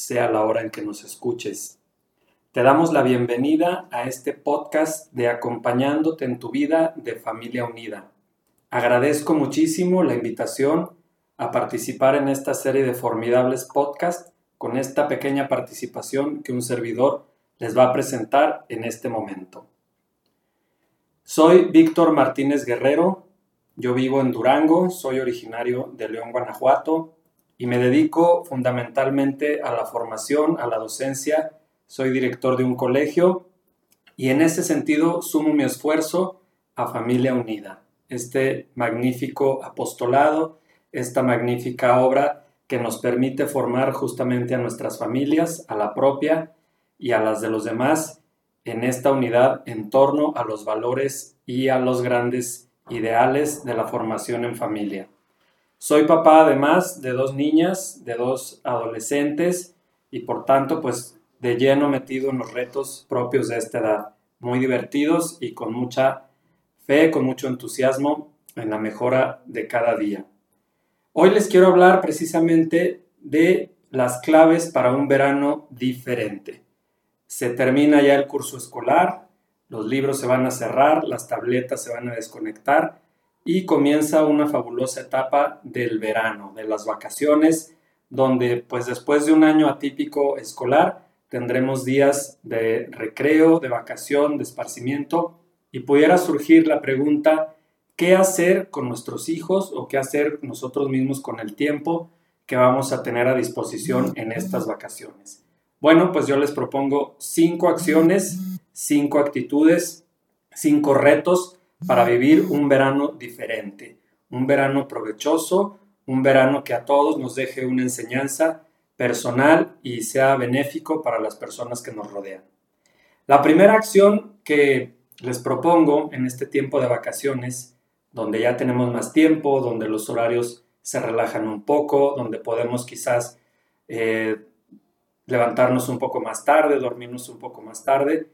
sea la hora en que nos escuches. Te damos la bienvenida a este podcast de Acompañándote en tu vida de Familia Unida. Agradezco muchísimo la invitación a participar en esta serie de formidables podcasts con esta pequeña participación que un servidor les va a presentar en este momento. Soy Víctor Martínez Guerrero, yo vivo en Durango, soy originario de León, Guanajuato y me dedico fundamentalmente a la formación, a la docencia soy director de un colegio y en ese sentido sumo mi esfuerzo a Familia Unida, este magnífico apostolado, esta magnífica obra que nos permite formar justamente a nuestras familias, a la propia y a las de los demás en esta unidad en torno a los valores y a los grandes ideales de la formación en familia. Soy papá además de dos niñas, de dos adolescentes y por tanto pues de lleno metido en los retos propios de esta edad, muy divertidos y con mucha fe, con mucho entusiasmo en la mejora de cada día. Hoy les quiero hablar precisamente de las claves para un verano diferente. Se termina ya el curso escolar, los libros se van a cerrar, las tabletas se van a desconectar y comienza una fabulosa etapa del verano, de las vacaciones, donde pues después de un año atípico escolar, tendremos días de recreo, de vacación, de esparcimiento y pudiera surgir la pregunta, ¿qué hacer con nuestros hijos o qué hacer nosotros mismos con el tiempo que vamos a tener a disposición en estas vacaciones? Bueno, pues yo les propongo cinco acciones, cinco actitudes, cinco retos para vivir un verano diferente, un verano provechoso, un verano que a todos nos deje una enseñanza personal y sea benéfico para las personas que nos rodean. La primera acción que les propongo en este tiempo de vacaciones, donde ya tenemos más tiempo, donde los horarios se relajan un poco, donde podemos quizás eh, levantarnos un poco más tarde, dormirnos un poco más tarde.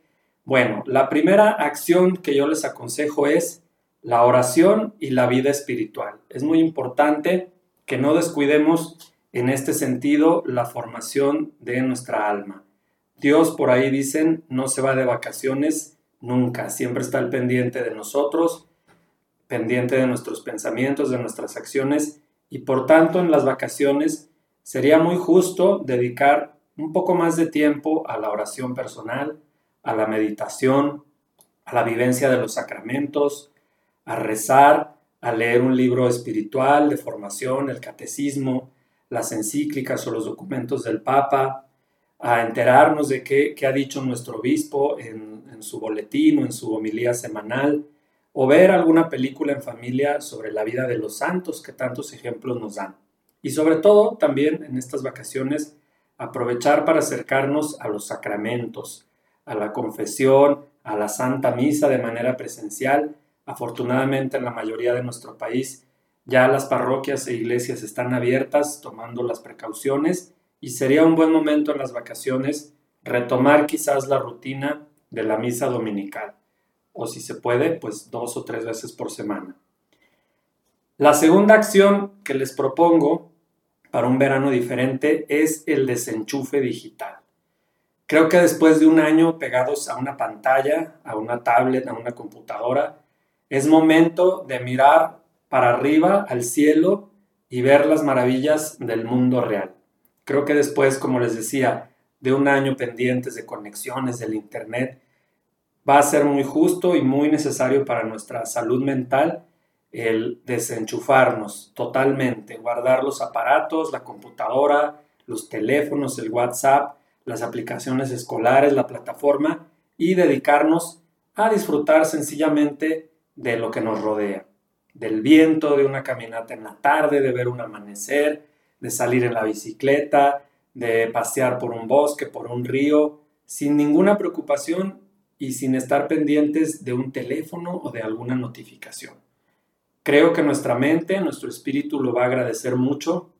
Bueno, la primera acción que yo les aconsejo es la oración y la vida espiritual. Es muy importante que no descuidemos en este sentido la formación de nuestra alma. Dios, por ahí dicen, no se va de vacaciones nunca, siempre está al pendiente de nosotros, pendiente de nuestros pensamientos, de nuestras acciones, y por tanto en las vacaciones sería muy justo dedicar un poco más de tiempo a la oración personal, a la meditación, a la vivencia de los sacramentos, a rezar, a leer un libro espiritual de formación, el catecismo, las encíclicas o los documentos del Papa, a enterarnos de qué, ha dicho nuestro obispo en, en, su boletín o en su homilía semanal, o ver alguna película en familia sobre la vida de los santos que tantos ejemplos nos dan. Y sobre todo también en estas vacaciones aprovechar para acercarnos a los sacramentos, a la confesión, a la Santa Misa de manera presencial. Afortunadamente en la mayoría de nuestro país ya las parroquias e iglesias están abiertas tomando las precauciones y sería un buen momento en las vacaciones retomar quizás la rutina de la misa dominical o si se puede, pues dos o tres veces por semana. La segunda acción que les propongo para un verano diferente es el desenchufe digital. Creo que después de un año pegados a una pantalla, a una tablet, a una computadora, es momento de mirar para arriba, al cielo, y ver las maravillas del mundo real. Creo que después, como les decía, de un año pendientes de conexiones del Internet, va a ser muy justo y muy necesario para nuestra salud mental el desenchufarnos totalmente, guardar los aparatos, la computadora, los teléfonos, el WhatsApp, las aplicaciones escolares, la plataforma y dedicarnos a disfrutar sencillamente de lo que nos rodea del viento, de una caminata en la tarde, de ver un amanecer, de salir en la bicicleta, de pasear por un bosque, por un río, sin ninguna preocupación y sin estar pendientes de un teléfono o de alguna notificación. Creo que nuestra mente, nuestro espíritu lo va a agradecer mucho,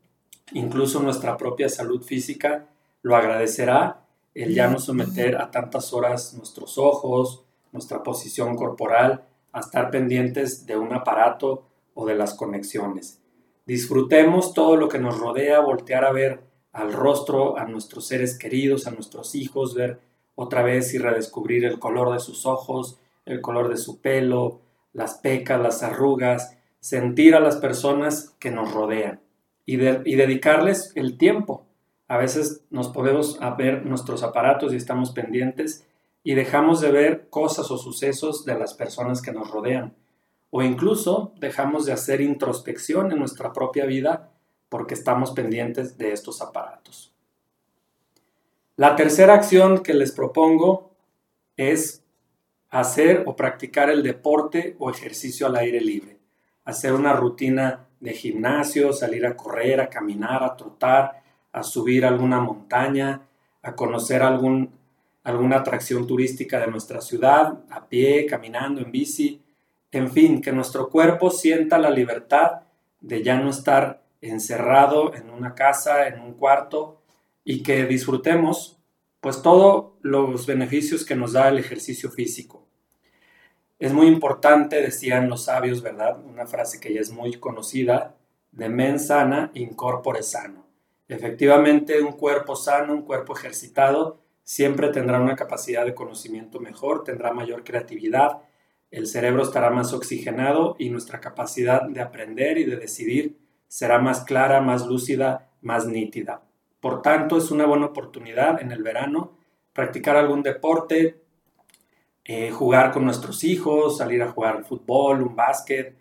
incluso nuestra propia salud física lo agradecerá el ya no someter a tantas horas nuestros ojos, nuestra posición corporal, a estar pendientes de un aparato o de las conexiones. Disfrutemos todo lo que nos rodea, voltear a ver al rostro, a nuestros seres queridos, a nuestros hijos, ver otra vez y redescubrir el color de sus ojos, el color de su pelo, las pecas, las arrugas, sentir a las personas que nos rodean y, dedicarles el tiempo. A veces nos podemos ver nuestros aparatos y estamos pendientes y dejamos de ver cosas o sucesos de las personas que nos rodean. O incluso dejamos de hacer introspección en nuestra propia vida porque estamos pendientes de estos aparatos. La tercera acción que les propongo es hacer o practicar el deporte o ejercicio al aire libre. Hacer una rutina de gimnasio, salir a correr, a caminar, a trotar, a subir alguna montaña, a conocer algún, alguna atracción turística de nuestra ciudad, a pie, caminando, en bici. En fin, que nuestro cuerpo sienta la libertad de ya no estar encerrado en una casa, en un cuarto, y que disfrutemos pues todos los beneficios que nos da el ejercicio físico. Es muy importante, decían los sabios, ¿verdad? Una frase que ya es muy conocida, de men sana, incorpore sano. Efectivamente, un cuerpo sano, un cuerpo ejercitado, siempre tendrá una capacidad de conocimiento mejor, tendrá mayor creatividad, el cerebro estará más oxigenado y nuestra capacidad de aprender y de decidir será más clara, más lúcida, más nítida. Por tanto, es una buena oportunidad en el verano practicar algún deporte, eh, jugar con nuestros hijos, salir a jugar fútbol, un básquet,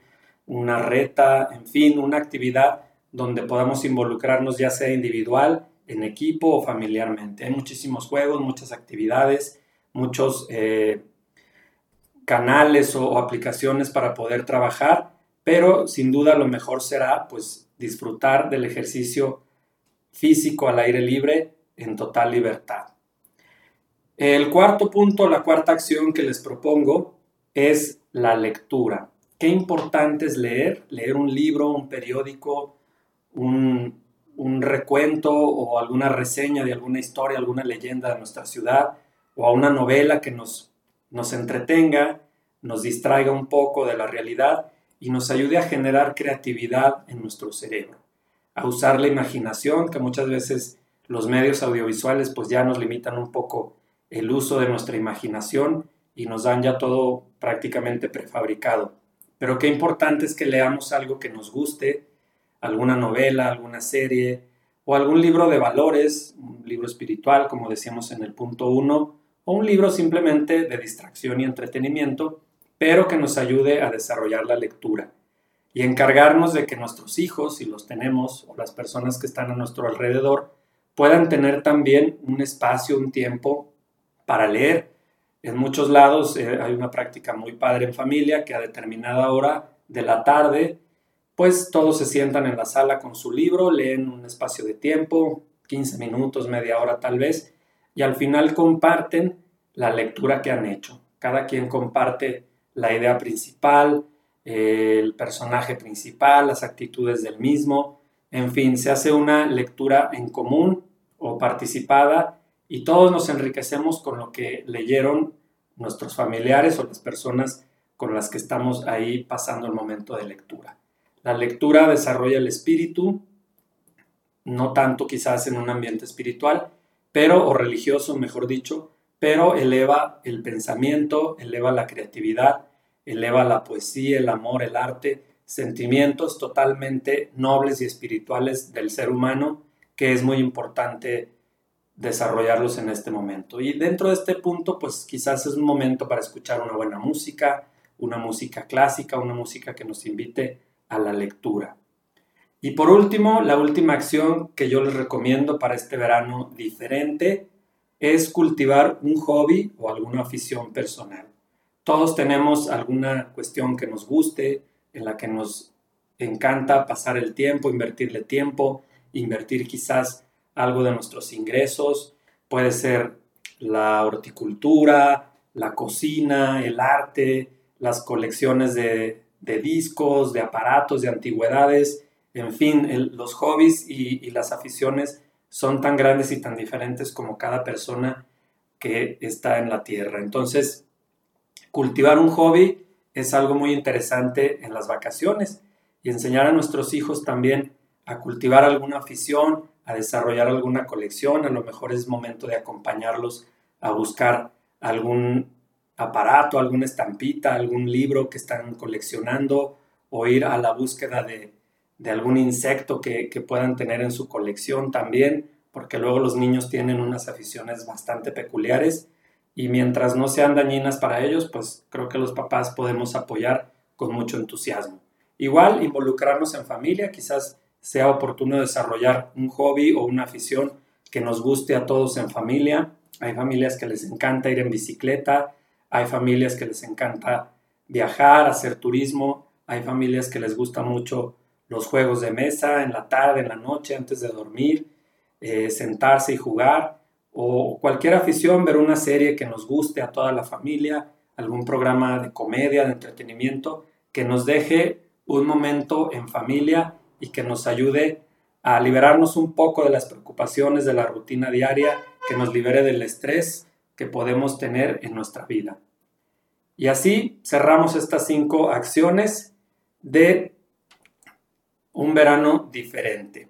una reta, en fin, una actividad donde podamos involucrarnos ya sea individual, en equipo o familiarmente. Hay muchísimos juegos, muchas actividades, muchos eh, canales o, o aplicaciones para poder trabajar, pero sin duda lo mejor será pues disfrutar del ejercicio físico al aire libre en total libertad. El cuarto punto, la cuarta acción que les propongo es la lectura. Qué importante es leer, leer un libro, un periódico, un, recuento o alguna reseña de alguna historia, alguna leyenda de nuestra ciudad o a una novela que nos, nos entretenga, nos distraiga un poco de la realidad y nos ayude a generar creatividad en nuestro cerebro, a usar la imaginación, que muchas veces los medios audiovisuales pues ya nos limitan un poco el uso de nuestra imaginación y nos dan ya todo prácticamente prefabricado. Pero qué importante es que leamos algo que nos guste, alguna novela, alguna serie o algún libro de valores, un libro espiritual, como decíamos en el punto 1, o un libro simplemente de distracción y entretenimiento, pero que nos ayude a desarrollar la lectura y encargarnos de que nuestros hijos, si los tenemos, o las personas que están a nuestro alrededor, puedan tener también un espacio, un tiempo para leer. En muchos lados eh, hay una práctica muy padre en familia que a determinada hora de la tarde pues todos se sientan en la sala con su libro, leen un espacio de tiempo, 15 minutos, media hora tal vez, y al final comparten la lectura que han hecho. Cada quien comparte la idea principal, el personaje principal, las actitudes del mismo, en fin, se hace una lectura en común o participada y todos nos enriquecemos con lo que leyeron nuestros familiares o las personas con las que estamos ahí pasando el momento de lectura. La lectura desarrolla el espíritu, no tanto quizás en un ambiente espiritual, pero, o religioso, mejor dicho, pero eleva el pensamiento, eleva la creatividad, eleva la poesía, el amor, el arte, sentimientos totalmente nobles y espirituales del ser humano, que es muy importante desarrollarlos en este momento. Y dentro de este punto, pues quizás es un momento para escuchar una buena música, una música clásica, una música que nos invite a la lectura. Y por último, la última acción que yo les recomiendo para este verano diferente es cultivar un hobby o alguna afición personal. Todos tenemos alguna cuestión que nos guste, en la que nos encanta pasar el tiempo, invertirle tiempo, invertir quizás algo de nuestros ingresos, puede ser la horticultura, la cocina, el arte, las colecciones de, discos, de aparatos, de antigüedades, en fin, los hobbies y, las aficiones son tan grandes y tan diferentes como cada persona que está en la tierra. Entonces, cultivar un hobby es algo muy interesante en las vacaciones y enseñar a nuestros hijos también a cultivar alguna afición, a desarrollar alguna colección, a lo mejor es momento de acompañarlos a buscar algún aparato, alguna estampita, algún libro que están coleccionando o ir a la búsqueda de, algún insecto que, puedan tener en su colección también, porque luego los niños tienen unas aficiones bastante peculiares y mientras no sean dañinas para ellos, pues creo que los papás podemos apoyar con mucho entusiasmo. Igual, involucrarnos en familia, quizás sea oportuno desarrollar un hobby o una afición que nos guste a todos en familia. Hay familias que les encanta ir en bicicleta, hay familias que les encanta viajar, hacer turismo, hay familias que les gusta mucho los juegos de mesa en la tarde, en la noche, antes de dormir, eh, sentarse y jugar, o cualquier afición, ver una serie que nos guste a toda la familia, algún programa de comedia, de entretenimiento, que nos deje un momento en familia y que nos ayude a liberarnos un poco de las preocupaciones de la rutina diaria, que nos libere del estrés que podemos tener en nuestra vida. Y así cerramos estas cinco acciones de un verano diferente.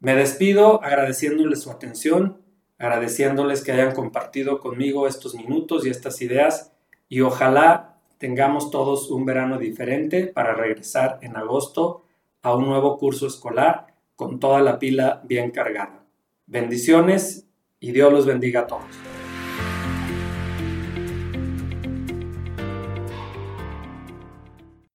Me despido agradeciéndoles su atención, agradeciéndoles que hayan compartido conmigo estos minutos y estas ideas y ojalá tengamos todos un verano diferente para regresar en agosto a un nuevo curso escolar con toda la pila bien cargada. Bendiciones y Dios los bendiga a todos.